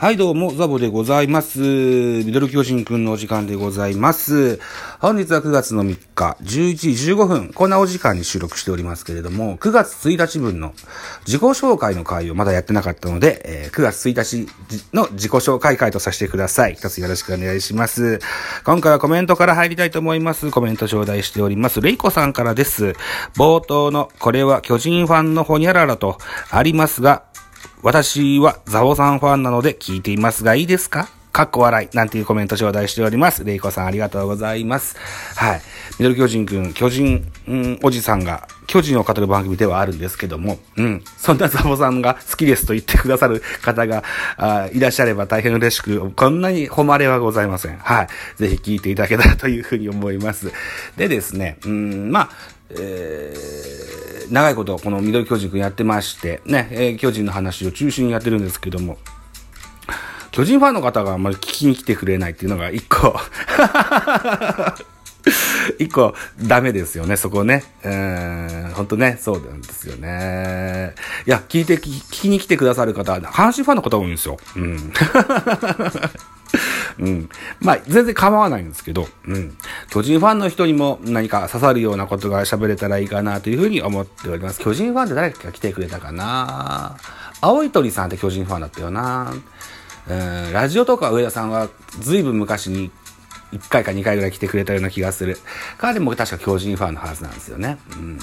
はい、どうも、ザボでございます。ミドル巨人くんのお時間でございます。本日は9月の3日、11時15分、こんなお時間に収録しておりますけれども、9月1日分の自己紹介の回をまだやってなかったので、えー9月1日の自己紹介回とさせてください。一つよろしくお願いします。今回はコメントから入りたいと思います。コメント頂戴しております。レイコさんからです。冒頭の、これは巨人ファンのホニャララとありますが、私はザボさんファンなので聞いていますがいいですか？かっこ笑い。なんていうコメント頂戴しております。レイコさんありがとうございます。はい。ミドル巨人くん、巨人、うん、おじさんが、巨人を語る番組ではあるんですけども、うん。そんなザボさんが好きですと言ってくださる方が、あいらっしゃれば大変嬉しく、こんなに誉れはございません。はい。ぜひ聞いていただけたらというふうに思います。でですね、うん、まあ、えー、長いことこのミドル巨人くんやってまして、ね、えー巨人の話を中心にやってるんですけども、巨人ファンの方があんまり聞きに来てくれないっていうのが一個、一個ダメですよね、そこね。うん、本当ね、そうなんですよね。いや、聞いて、聞聞きに来てくださる方、阪神ファンの方多いんですよ。うん。うん。まあ、全然構わないんですけど、うん。巨人ファンの人にも何か刺さるようなことが喋れたらいいかなというふうに思っております。巨人ファンって誰か来てくれたかな？青い鳥さんって巨人ファンだったよなうん、ラジオとか上田さんは随分昔に1回か2回ぐらい来てくれたような気がする。彼も確か巨人ファンのはずなんですよね。うん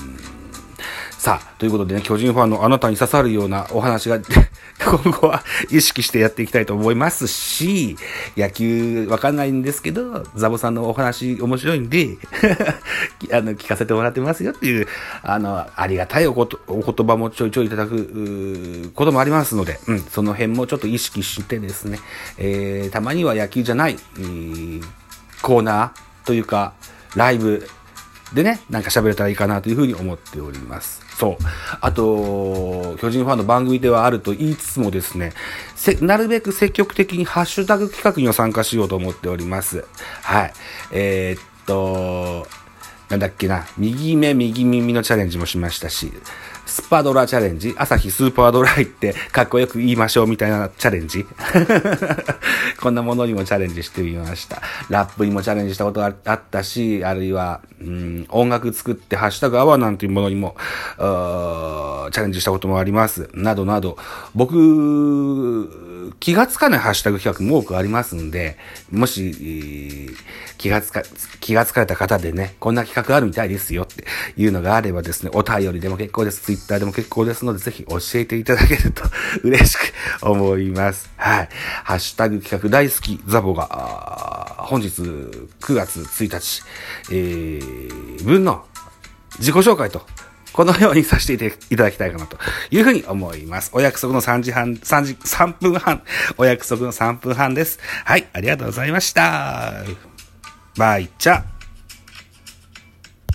さあ、ということでね、巨人ファンのあなたに刺さるようなお話が、今後は意識してやっていきたいと思いますし、野球わかんないんですけど、ザボさんのお話面白いんで、あの、聞かせてもらってますよっていう、あの、ありがたいおことお言葉もちょいちょいいただくこともありますので、うん、その辺もちょっと意識してですね、えー、たまには野球じゃない、えーコーナーというか、ライブでね、なんか喋れたらいいかなというふうに思っております。そう。あと、巨人ファンの番組ではあると言いつつもですね、なるべく積極的にハッシュタグ企画には参加しようと思っております。はい。えーっと、なんだっけな、右目、右耳のチャレンジもしましたし、スパドラチャレンジ、朝日スーパードライってかっこよく言いましょうみたいなチャレンジ。こんなものにもチャレンジしてみました。ラップにもチャレンジしたことがあったし、あるいは、うん、音楽作ってハッシュタグアワーなんていうものにも、チャレンジしたこともあります。などなど、僕、気がつかないハッシュタグ企画も多くありますんで、もし、気がつか、気がつかれた方でね、こんな企画あるみたいですよっていうのがあればですね、お便りでも結構です、ツイッターでも結構ですので、ぜひ教えていただけると 嬉しく思います。はい。ハッシュタグ企画大好きザボが、本日9月1日、えー、分の自己紹介と、このようにさせていただきたいかなというふうに思います。お約束の3時半、3時、3分半、お約束の3分半です。はい、ありがとうございました。バイチャ。